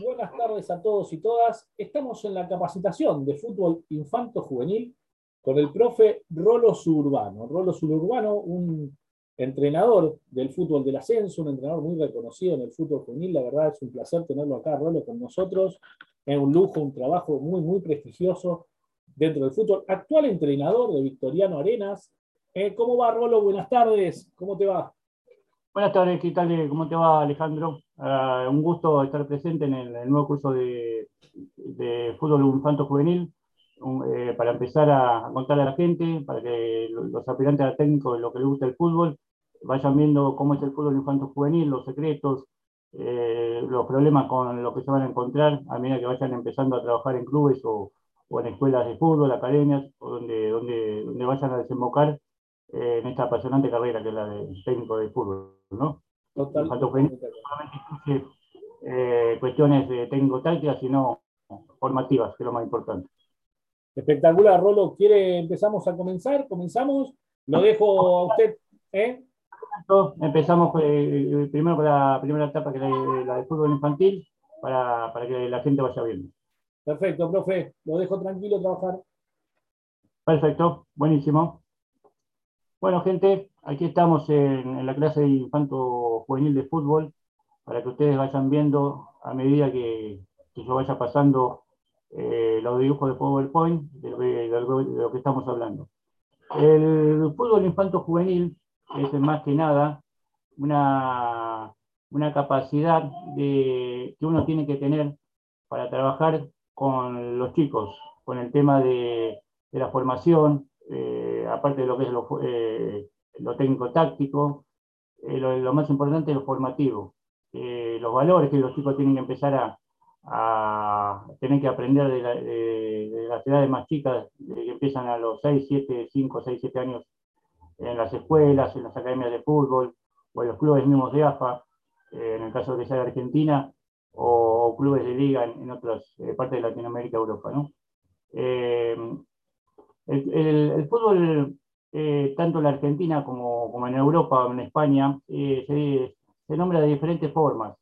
Buenas tardes a todos y todas. Estamos en la capacitación de fútbol infanto juvenil con el profe Rolo Suburbano. Rolo Suburbano, un entrenador del fútbol del ascenso, un entrenador muy reconocido en el fútbol juvenil. La verdad es un placer tenerlo acá, Rolo, con nosotros. Es un lujo, un trabajo muy, muy prestigioso dentro del fútbol. Actual entrenador de Victoriano Arenas. Eh, ¿Cómo va, Rolo? Buenas tardes. ¿Cómo te va? Buenas tardes, ¿qué tal? ¿Cómo te va, Alejandro? Uh, un gusto estar presente en el, el nuevo curso de, de, fútbol infanto juvenil eh, para empezar a, a, contarle a la gente, para que los aspirantes a técnicos, lo que les gusta el fútbol, vayan viendo cómo es el fútbol infanto juvenil, los secretos, eh, los problemas con lo que se van a encontrar a medida que vayan empezando a trabajar en clubes o, o en escuelas de fútbol, academias, o donde, donde, donde vayan a desembocar eh, en esta apasionante carrera que es la de técnico de fútbol, ¿no? Total. Solamente incluye eh, cuestiones de técnico-tácticas, sino formativas, que es lo más importante. Espectacular, Rolo. ¿Quiere, empezamos a comenzar? ¿Comenzamos? Lo dejo a usted. ¿eh? Empezamos eh, primero con la primera etapa, que es la, la de fútbol infantil, para, para que la gente vaya viendo. Perfecto, profe. Lo dejo tranquilo trabajar. Perfecto, buenísimo. Bueno, gente, aquí estamos en, en, la clase de infanto juvenil de fútbol para que ustedes vayan viendo a medida que, que yo vaya pasando eh, los dibujos de PowerPoint de, de, de, de, lo que estamos hablando. El fútbol infanto juvenil es más que nada una, una capacidad de, que uno tiene que tener para trabajar con los chicos, con el tema de, la formación, aparte de lo que es lo, eh, lo técnico-táctico, eh, lo, lo, más importante es lo formativo, eh, los valores que los chicos tienen que empezar a, a tener que aprender de, la, de, de, las edades más chicas, que empiezan a los 6, 7, 5, 6, 7 años en las escuelas, en las academias de fútbol, o en los clubes mismos de AFA, eh, en el caso de que sea de Argentina, o, o clubes de liga en, en otras eh, partes de Latinoamérica, Europa. ¿no? El, el, el, fútbol eh, tanto en la Argentina como, como, en Europa en España, eh, se, se, nombra de diferentes formas.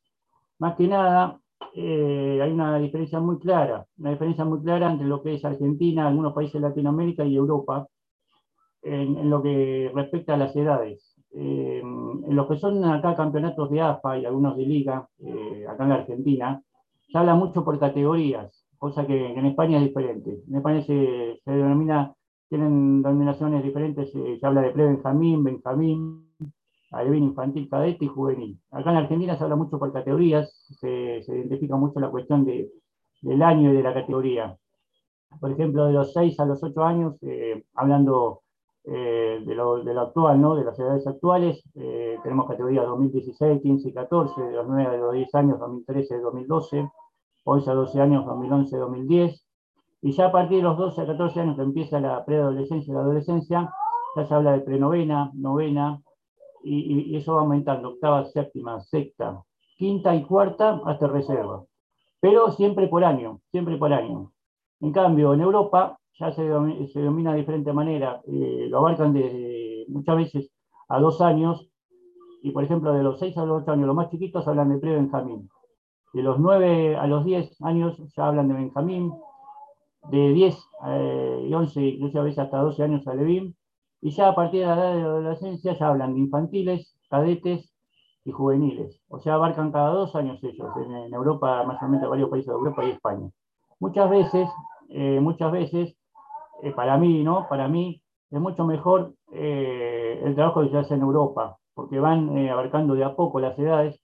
Más que nada, eh, hay una diferencia muy clara, una diferencia muy clara entre lo que es Argentina, algunos países de Latinoamérica y Europa, en, en lo que respecta a las edades. Eh, en lo que son acá campeonatos de AFA y algunos de liga, eh, acá en la Argentina, se habla mucho por categorías, cosa que en España es diferente. En España se, se denomina tienen denominaciones diferentes, eh, se habla de pre-benjamín, benjamín, alevín infantil, cadete y juvenil. Acá en Argentina se habla mucho por categorías, se, identifica mucho la cuestión de, del año y de la categoría. Por ejemplo, de los 6 a los 8 años, eh, hablando eh, de, lo, actual, ¿no? de las edades actuales, tenemos categorías 2016, 15 y 14, de los 9 a los 10 años, 2013, 2012, 11 a 12 años, 2011, 2010, y ya a partir de los 12 a 14 años que empieza la preadolescencia y la adolescencia, ya se habla de prenovena, novena, y, y, eso va aumentando, octava, séptima, sexta, quinta y cuarta hasta reserva. Pero siempre por año, siempre por año. En cambio, en Europa ya se, domina, de diferente manera, eh, lo abarcan desde muchas veces a dos años, y por ejemplo de los 6 a los 8 años, los más chiquitos hablan de pre-Benjamín. De los 9 a los 10 años ya hablan de Benjamín, de 10 eh, y 11, incluso a veces hasta 12 años a Levin, y ya a partir de la edad de adolescencia ya hablan de infantiles, cadetes y juveniles. O sea, abarcan cada dos años ellos, en, en Europa, mayormente varios países de Europa y España. Muchas veces, eh, muchas veces, eh, para mí, ¿no? Para mí es mucho mejor el trabajo que se hace en Europa, porque van abarcando de a poco las edades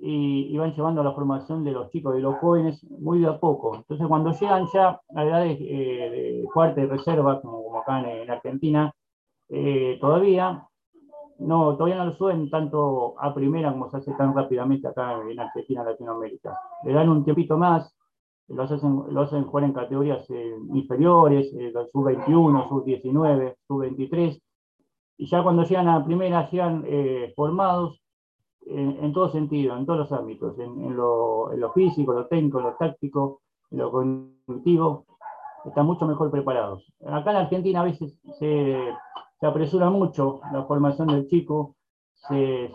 y, y, van llevando la formación de los chicos, de los jóvenes, muy de a poco. Entonces, cuando llegan ya a edades eh, de cuarta y reserva, como, como acá en, en Argentina, eh, todavía, no, todavía no lo suben tanto a primera como se hace tan rápidamente acá en Argentina, Latinoamérica. Le dan un tiempito más, lo hacen, lo hacen jugar en categorías eh, inferiores, eh, sub-21, sub-19, sub-23, y ya cuando llegan a primera llegan eh, formados en, en, todo sentido, en todos los ámbitos, en, en, lo, en, lo, físico, lo técnico, lo táctico, lo cognitivo, están mucho mejor preparados. Acá en Argentina a veces se, se apresura mucho la formación del chico, se,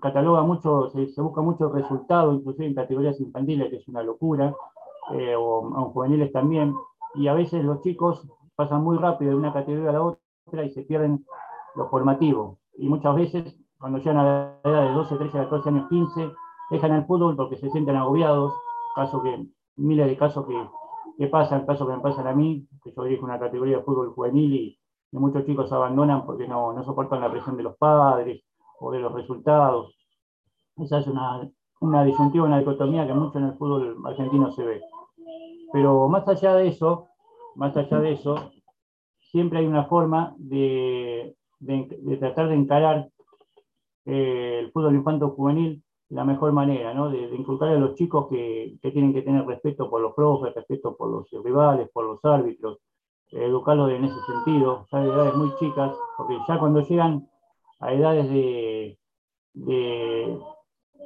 cataloga mucho, se, busca mucho resultado, inclusive en categorías infantiles, que es una locura, eh, o, en juveniles también, y a veces los chicos pasan muy rápido de una categoría a la otra y se pierden lo formativo. Y muchas veces, cuando llegan a la edad de 12, 13, 14 años, 15, dejan el fútbol porque se sienten agobiados, caso que, miles de casos que, pasan, casos que me pasan a mí, que yo dirijo una categoría de fútbol juvenil y, muchos chicos abandonan porque no, soportan la presión de los padres, o de los resultados. Esa es una, una disyuntiva, una dicotomía que mucho en el fútbol argentino se ve. Pero más allá de eso, más allá de eso, siempre hay una forma de, de, tratar de encarar eh, el fútbol infanto juvenil de la mejor manera, ¿no? de, inculcar a los chicos que, que, tienen que tener respeto por los profes, respeto por los rivales, por los árbitros, educarlos en ese sentido, ya de edades muy chicas, porque ya cuando llegan a edades de,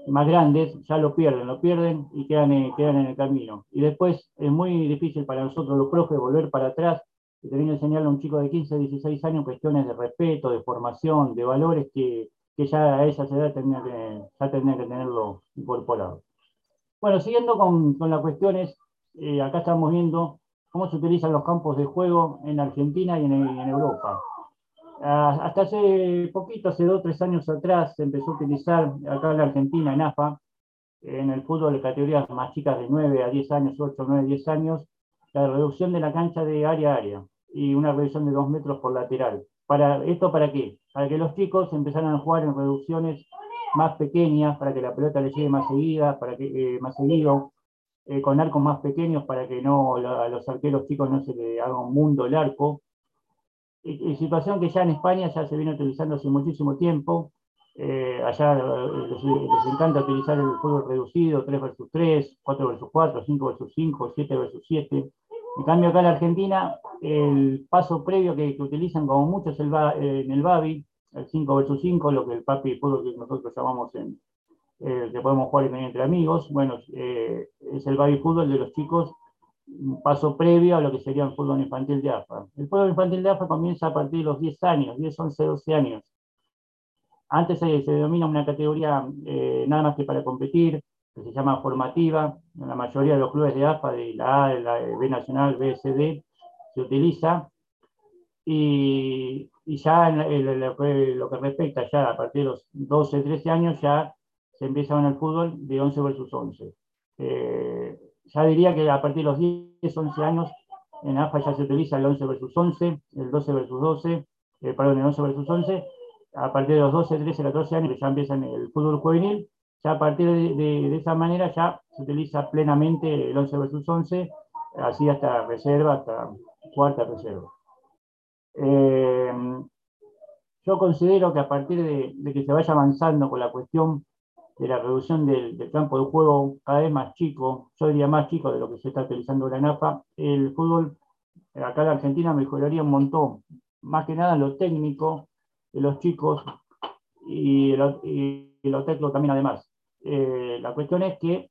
más grandes ya lo pierden, lo pierden y quedan en, quedan en el camino. Y después es muy difícil para nosotros los profes volver para atrás y que enseñarle a un chico de 15, 16 años cuestiones de respeto, de formación, de valores que, ya a esa edad tendría que, ya tendría que tenerlo incorporado. Bueno, siguiendo con, las cuestiones, eh, acá estamos viendo cómo se utilizan los campos de juego en Argentina y en Europa. Hasta hace poquito, hace dos o tres años atrás, se empezó a utilizar acá en la Argentina, en AFA, en el fútbol de categorías más chicas de 9 a 10 años, 8, 9, 10 años, la reducción de la cancha de área a área y una reducción de 2 metros por lateral. Para, ¿Esto para qué? Para que los chicos empezaran a jugar en reducciones más pequeñas, para que la pelota le llegue más seguida, para que, eh, más seguido, eh, con arcos más pequeños para que no a los arqueros chicos no se le haga un mundo el arco, situación que ya en España ya se viene utilizando hace muchísimo tiempo. Eh, allá eh, les, encanta utilizar el fútbol reducido, 3 versus 3, 4 versus 4, 5 versus 5, 7 versus 7. En cambio, acá en la Argentina, el paso previo que, utilizan como muchos el, eh, en el Babi, el 5 versus 5, lo que el papi fútbol que nosotros llamamos en, que podemos jugar entre amigos, bueno, es el Babi fútbol de los chicos un paso previo a lo que sería el fútbol infantil de AFA. El fútbol infantil de AFA comienza a partir de los 10 años, 10, 11, 12 años. Antes se, denomina una categoría eh, nada más que para competir, que se llama formativa. En la mayoría de los clubes de AFA, de la A, de la B Nacional, BSD, se utiliza. Y, ya en lo, que, respecta ya a partir de los 12, 13 años, ya se empieza en el fútbol de 11 versus 11 ya diría que a partir de los 10, 11 años en AFA ya se utiliza el 11 versus 11, el 12 versus 12, eh, perdón, el 11 versus 11. A partir de los 12, 13, 14 años ya empiezan el fútbol juvenil. Ya a partir de, esa manera ya se utiliza plenamente el 11 versus 11, así hasta reserva, hasta cuarta reserva. Eh, yo considero que a partir de, que se vaya avanzando con la cuestión de la reducción del, campo de juego cada vez más chico, yo diría más chico de lo que se está utilizando la NAFA, el fútbol acá en Argentina mejoraría un montón, más que nada en lo técnico de los chicos y lo, y también además. Eh, la cuestión es que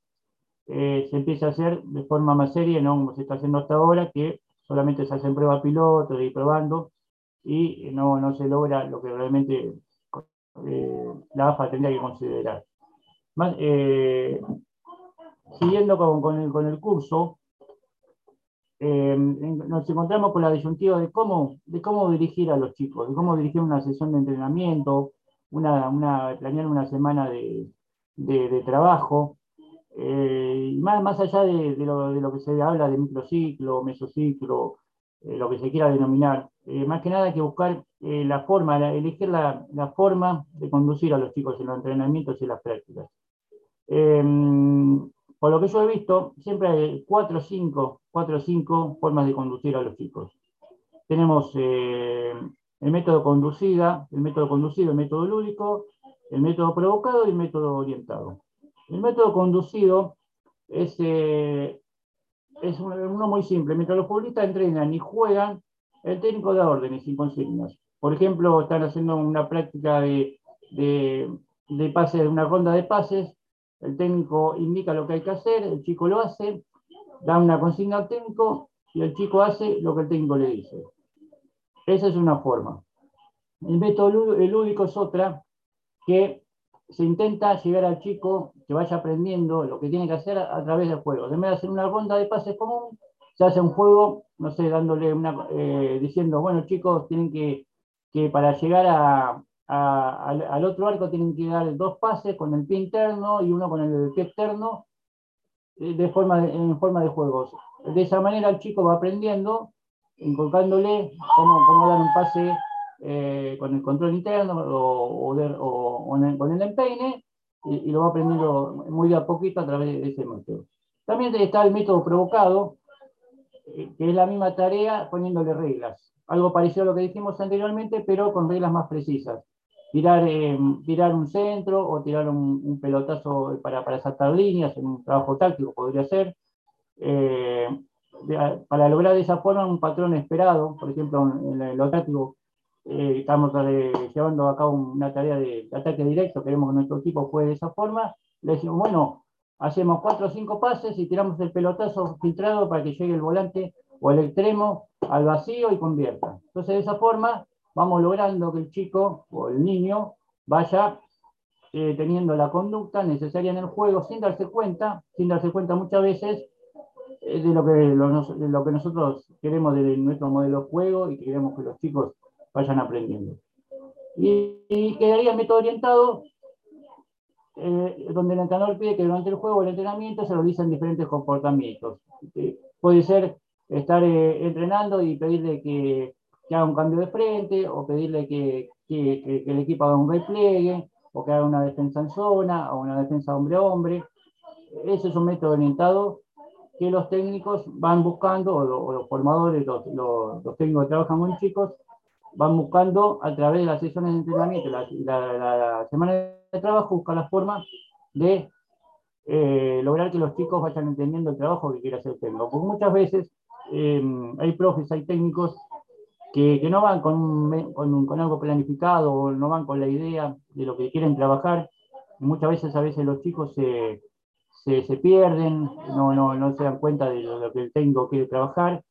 eh, se empieza a hacer de forma más seria, no como se está haciendo hasta ahora, que solamente se hacen pruebas piloto y probando y no, no se logra lo que realmente eh, la AFA tendría que considerar. Eh, siguiendo con, el, curso, eh, nos encontramos con la disyuntiva de cómo, de cómo dirigir a los chicos, de cómo dirigir una sesión de entrenamiento, una, planear una semana de, trabajo, eh, más, más allá de, lo, que se habla de microciclo, mesociclo, lo que se quiera denominar, más que nada hay que buscar la forma, elegir la, forma de conducir a los chicos en los entrenamientos y las prácticas. Em, por lo que yo he visto, siempre hay cuatro o cinco, cuatro o cinco formas de conducir a los chicos. Tenemos eh, el método conducida, el método conducido, el método lúdico, el método provocado y el método orientado. El método conducido es, eh, es uno muy simple. Mientras los futbolistas entrenan y juegan, el técnico da órdenes y consignas. Por ejemplo, están haciendo una práctica de, de, de pases, una ronda de pases, el técnico indica lo que hay que hacer, el chico lo hace, da una consigna al técnico y el chico hace lo que el técnico le dice. Esa es una forma. El método lúdico es otra, que se intenta llegar al chico que vaya aprendiendo lo que tiene que hacer a, través del juego. En vez de hacer una ronda de pases común, se hace un juego, no sé, dándole una, eh, diciendo, bueno chicos, tienen que, que para llegar a, al, otro arco tienen que dar dos pases con el pie interno y uno con el pie externo eh, de forma en forma de juegos. De esa manera el chico va aprendiendo, inculcándole cómo, cómo dar un pase eh, con el control interno o, con el empeine y, lo va aprendiendo muy de a poquito a través de ese método. También está el método provocado, eh, que es la misma tarea poniéndole reglas. Algo parecido a lo que dijimos anteriormente, pero con reglas más precisas. Tirar, eh, tirar un centro o tirar un, pelotazo para, para, saltar líneas en un trabajo táctico podría ser. para lograr de esa forma un patrón esperado, por ejemplo, en lo táctico, eh, estamos eh, llevando a cabo una tarea de, ataque directo, queremos que nuestro equipo juegue de esa forma, le decimos, bueno, hacemos cuatro o cinco pases y tiramos el pelotazo filtrado para que llegue el volante o el extremo al vacío y convierta. Entonces, de esa forma, vamos logrando que el chico o el niño vaya eh, teniendo la conducta necesaria en el juego sin darse cuenta, sin darse cuenta muchas veces de, lo que, de lo que nosotros queremos de nuestro modelo de juego y queremos que los chicos vayan aprendiendo. Y, quedaría el método orientado, eh, donde el entrenador pide que durante el juego o el entrenamiento se realicen diferentes comportamientos. Eh, puede ser estar eh, entrenando y pedirle que, haga un cambio de frente, o pedirle que, que, el equipo haga un repliegue, o que haga una defensa en zona, o una defensa hombre a hombre. Ese es un método orientado que los técnicos van buscando, o, los formadores, los, los, los técnicos que trabajan con chicos, van buscando a través de las sesiones de entrenamiento la, semana de trabajo, buscar la forma de eh, lograr que los chicos vayan entendiendo el trabajo que quiere hacer el técnico. Porque muchas veces eh, hay profes, hay técnicos que, no van con, con, algo planificado o no van con la idea de lo que quieren trabajar. muchas veces a veces los chicos se, se, pierden, no, no, no se dan cuenta de lo, que el técnico quiere trabajar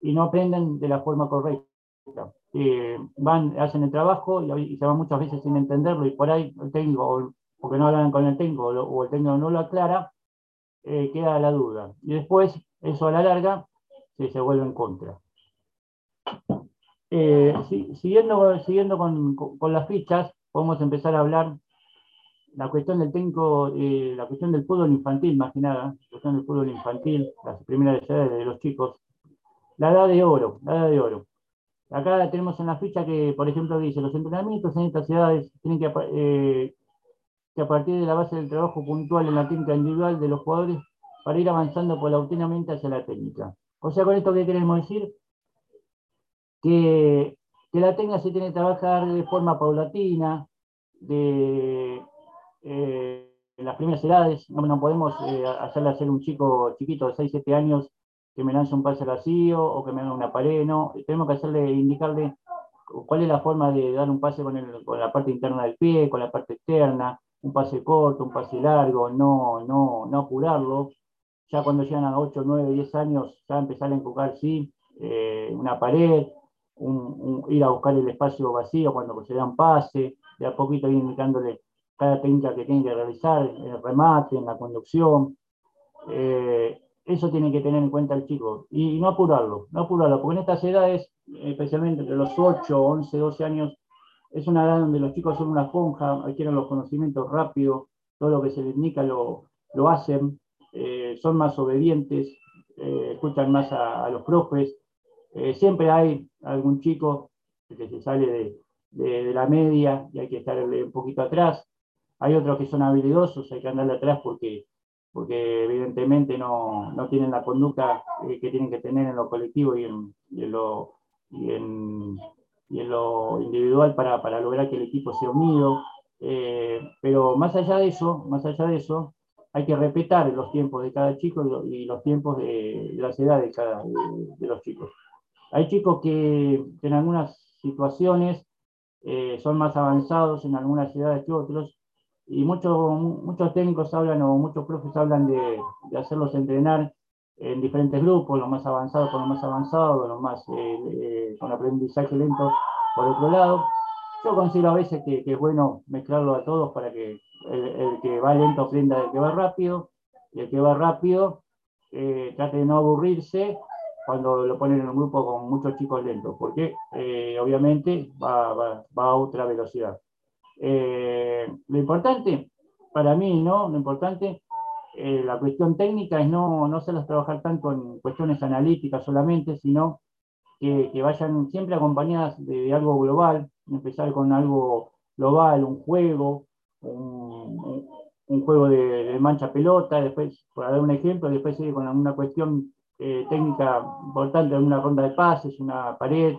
y no aprenden de la forma correcta. Eh, van, hacen el trabajo y, se van muchas veces sin entenderlo y por ahí el técnico, porque no hablan con el técnico o, el técnico no lo aclara, eh, queda la duda. Y después eso a la larga se vuelve en contra. Eh, siguiendo siguiendo con, las fichas, podemos empezar a hablar la cuestión del técnico, la cuestión del fútbol infantil, más la cuestión del fútbol infantil, las primeras edades de los chicos. La edad de oro, la edad de oro. Acá tenemos en la ficha que, por ejemplo, dice, los entrenamientos en estas ciudades tienen que, eh, que a partir de la base del trabajo puntual en la técnica individual de los jugadores para ir avanzando paulatinamente hacia la técnica. O sea, con esto, ¿qué queremos decir? Que, que la técnica se tiene que trabajar de forma paulatina, de, eh, en las primeras edades, no, podemos eh, hacerle hacer un chico chiquito de 6, 7 años que me lance un pase vacío o que me haga una pared, no. Tenemos que hacerle, indicarle cuál es la forma de dar un pase con, la parte interna del pie, con la parte externa, un pase corto, un pase largo, no, no, no apurarlo. Ya cuando llegan a 8, 9, 10 años, ya empezar a enfocar, sí, eh, una pared, ir a buscar el espacio vacío cuando se dan pase, de a poquito ir indicándole cada técnica que tiene que realizar, el remate, en la conducción. Eh, eso tiene que tener en cuenta el chico y no apurarlo, no apurarlo, porque en estas edades, especialmente entre los 8, 11, 12 años, es una edad donde los chicos son una esponja, adquieren los conocimientos rápido, todo lo que se les indica lo, lo hacen, eh, son más obedientes, eh, escuchan más a, los profes. Eh, siempre hay algún chico que se sale de, de, la media y hay que estar un poquito atrás. Hay otros que son habilidosos, hay que andarle atrás porque porque evidentemente no, no tienen la conducta eh, que tienen que tener en lo colectivo y en, lo, y en, y en, lo, individual para, para, lograr que el equipo sea unido. Eh, pero más allá de eso, más allá de eso, hay que respetar los tiempos de cada chico y los tiempos de, de las edades de, cada, de, los chicos. Hay chicos que, en algunas situaciones eh, son más avanzados en algunas edades que otros, y muchos, muchos técnicos hablan o muchos profes hablan de, de, hacerlos entrenar en diferentes grupos, los más avanzados con los más avanzados, los más eh, eh, con aprendizaje lento por otro lado. yo considero a veces que, es bueno mezclarlo a todos para que el, que va lento aprenda del que va rápido, y el que va rápido eh, trate de no aburrirse cuando lo ponen en un grupo con muchos chicos lentos, porque eh, obviamente va, a otra velocidad. Eh, lo importante, para mí, ¿no? Lo importante, la cuestión técnica es no, no hacerlas trabajar tanto en cuestiones analíticas solamente, sino que, vayan siempre acompañadas de algo global, empezar con algo global, un juego, un, juego de, mancha pelota, después, para dar un ejemplo, después seguir con alguna cuestión eh, técnica importante, una ronda de pases, una pared,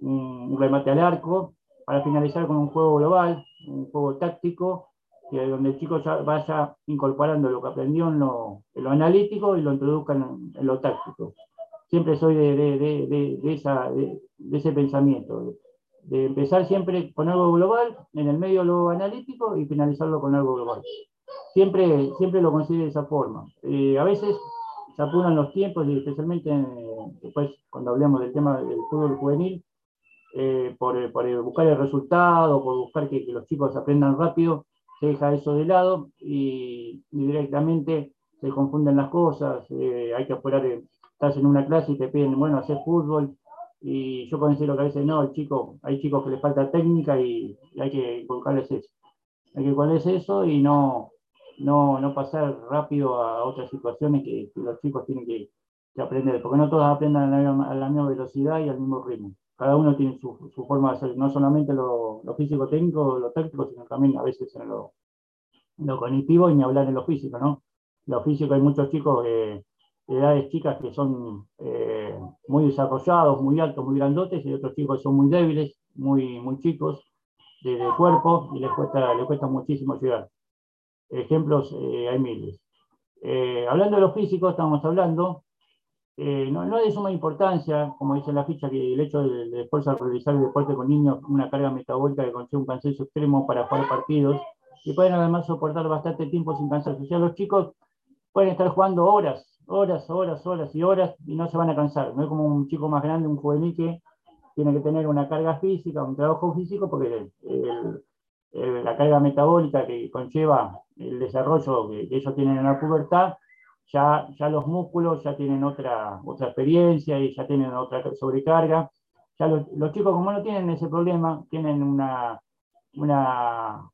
un, remate al arco, para finalizar con un juego global, un juego táctico, que donde el chico ya vaya incorporando lo que aprendió en lo, analítico y lo introduzca en, lo táctico. Siempre soy de, de, esa, de, ese pensamiento, de empezar siempre con algo global, en el medio lo analítico y finalizarlo con algo global. Siempre, siempre lo considero de esa forma. Eh, a veces se apuran los tiempos y especialmente después cuando hablemos del tema del fútbol juvenil, eh, por, por, buscar el resultado, por buscar que, los chicos aprendan rápido, se deja eso de lado y, directamente se confunden las cosas, eh, hay que apurar, estás en una clase y te piden, bueno, hacer fútbol, y yo considero que a veces no, el chico, hay chicos que les falta técnica y, hay que colocarles eso. Hay que colocarles eso y no, no, no pasar rápido a otras situaciones que, los chicos tienen que, aprender, porque no todos aprenden a la, misma, velocidad y al mismo ritmo. Cada uno tiene su, forma de hacer, no solamente lo, lo físico-técnico, lo técnico, sino también a veces en lo, cognitivo y ni hablar en lo físico, ¿no? Lo físico hay muchos chicos que edades chicas que son eh, muy desarrollados, muy altos, muy grandotes, y otros chicos que son muy débiles, muy, muy chicos de, cuerpo, y les cuesta, les cuesta muchísimo llegar. Ejemplos eh, hay miles. Eh, hablando de los físicos, estamos hablando, no, no, es de suma importancia, como dice la ficha, que el hecho de, de después realizar el deporte con niños, una carga metabólica que conlleva un cansancio extremo para jugar partidos, y pueden además soportar bastante tiempo sin cansarse. O sea, los chicos pueden estar jugando horas, horas, horas, horas y horas y no se van a cansar. No es como un chico más grande, un juvenil que tiene que tener una carga física, un trabajo físico, porque la carga metabólica que conlleva el desarrollo que, ellos tienen en la pubertad, ya, ya los músculos ya tienen otra, otra experiencia y ya tienen otra sobrecarga. Ya los, chicos, como no tienen ese problema, tienen una, una,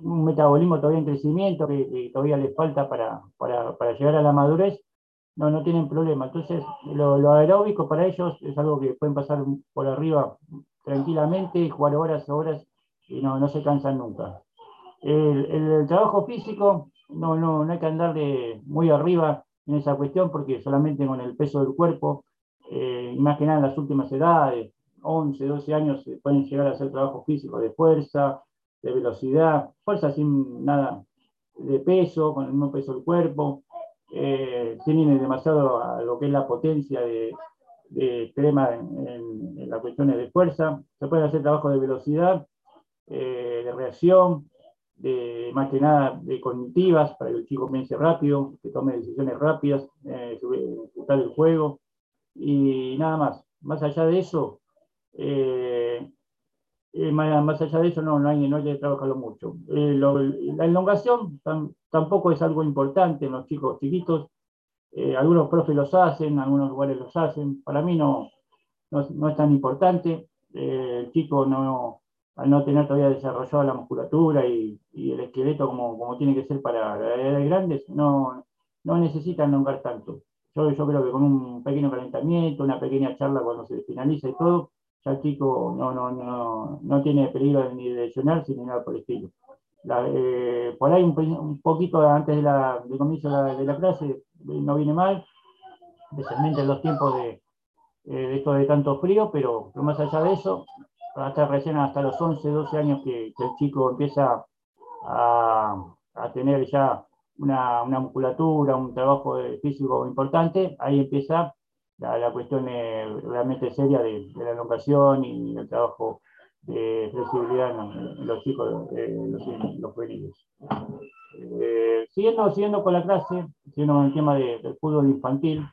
un metabolismo todavía en crecimiento que, todavía les falta para, para, para, llegar a la madurez, no, no tienen problema. Entonces, lo, aeróbico para ellos es algo que pueden pasar por arriba tranquilamente, jugar horas, horas y no, no se cansan nunca. El, trabajo físico, no, no, no hay que andar de muy arriba en esa cuestión porque solamente con el peso del cuerpo, eh, en las últimas edades, 11, 12 años, pueden llegar a hacer trabajo físico de fuerza, de velocidad, fuerza sin nada de peso, con el mismo peso del cuerpo, eh, tienen demasiado a lo que es la potencia de, extrema en, las cuestiones de fuerza. Se pueden hacer trabajo de velocidad, eh, de reacción, de, más que nada de cognitivas, para que el chico piense rápido, que tome decisiones rápidas, eh, disfrutar el juego y nada más. Más allá de eso, eh, eh, más, allá de eso no, no, hay, no hay que trabajarlo mucho. Eh, la elongación tampoco es algo importante en los chicos chiquitos. Eh, algunos profes los hacen, algunos lugares los hacen. Para mí no, no, es tan importante. el chico no, al no tener todavía desarrollado la musculatura y, y el esqueleto como, como, tiene que ser para las edades grandes, no, no necesitan elongar tanto. Yo, yo creo que con un pequeño calentamiento, una pequeña charla cuando se finaliza y todo, ya el chico no, no, no, no tiene peligro ni de lesionarse ni nada por el estilo. Eh, por ahí un, poquito antes de la, del comienzo de la, clase no viene mal, especialmente en los tiempos de, eh, esto de tanto frío, pero, más allá de eso, hasta recién hasta los 11, 12 años que, el chico empieza a, a tener ya una, una, musculatura, un trabajo físico importante, ahí empieza la, cuestión realmente seria de, la elongación y el trabajo de flexibilidad en, los chicos, los, los juveniles. Eh, siguiendo, siguiendo con la clase, siguiendo con el tema del fútbol infantil,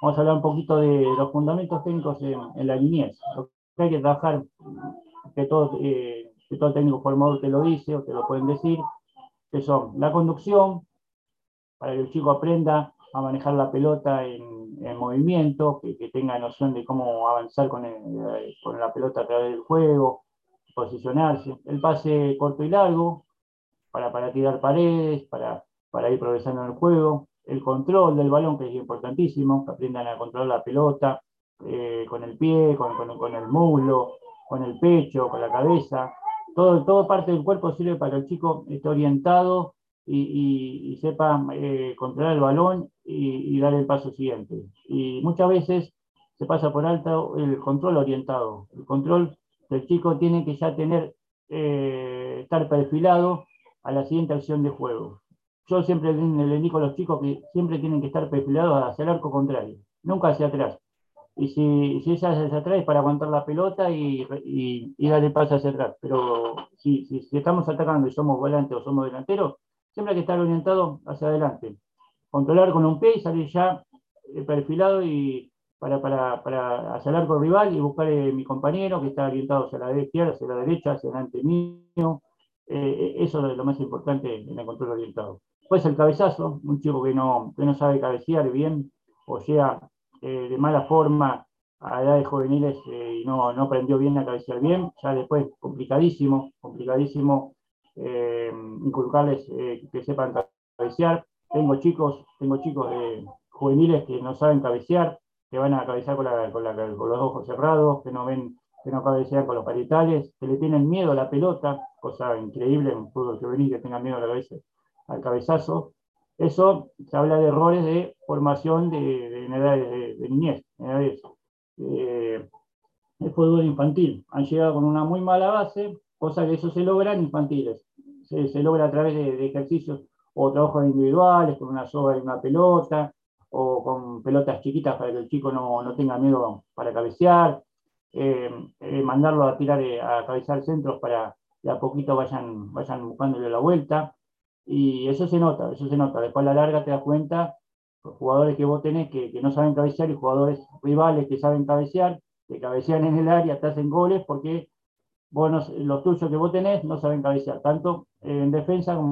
vamos a hablar un poquito de los fundamentos técnicos en, la niñez. Hay que trabajar que todo, eh, que todo técnico formador te lo dice o te lo pueden decir, que son la conducción, para que el chico aprenda a manejar la pelota en, movimiento, que, tenga noción de cómo avanzar con, con la pelota a través del juego, posicionarse, el pase corto y largo, para, para tirar paredes, para, para ir progresando en el juego, el control del balón, que es importantísimo, que aprendan a controlar la pelota eh, con el pie, con, el muslo, con el pecho, con la cabeza. Todo, todo parte del cuerpo sirve para que el chico esté orientado y, sepa eh, controlar el balón y, dar el paso siguiente. Y muchas veces se pasa por alto el control orientado. El control del chico tiene que ya tener, eh, estar perfilado a la siguiente acción de juego. Yo siempre le indico a los chicos que siempre tienen que estar perfilados hacia el arco contrario, nunca hacia atrás. Y si, si hacia atrás para aguantar la pelota y, y, darle paso hacia atrás. Pero si, si, estamos atacando y somos volantes o somos delanteros, siempre hay que estar orientado hacia adelante. Controlar con un pie y salir ya eh, perfilado y para, para, para hacia el arco rival y buscar a eh, mi compañero que está orientado hacia la izquierda, hacia la derecha, hacia delante mío. Eh, eso es lo más importante en el control orientado. Pues el cabezazo, un chico que no, que no sabe cabecear bien, o sea, eh, de mala forma a edades juveniles eh, y no, no aprendió bien a cabecear bien, ya después complicadísimo, complicadísimo eh, inculcarles que sepan cabecear. Tengo chicos, tengo chicos juveniles que no saben cabecear, que van a cabecear con, los ojos cerrados, que no ven, que no cabecean con los parietales, que le tienen miedo a la pelota, cosa increíble en fútbol juvenil que tengan miedo a la al cabezazo. Eso se habla de errores de formación de, de, edades de, niñez, edades eh, de fútbol infantil. Han llegado con una muy mala base, cosa que eso se logra en infantiles. Se, logra a través de, ejercicios o trabajos individuales, con una soga y una pelota, o con pelotas chiquitas para que el chico no, tenga miedo para cabecear, eh, eh, mandarlo a tirar a cabecear centros para que a poquito vayan, vayan buscándole la vuelta. Y eso se nota, eso se nota. Después a la larga te das cuenta, jugadores que vos tenés que, no saben cabecear y jugadores rivales que saben cabecear, que cabecean en el área, te hacen goles porque vos los tuyos que vos tenés no saben cabecear, tanto en defensa como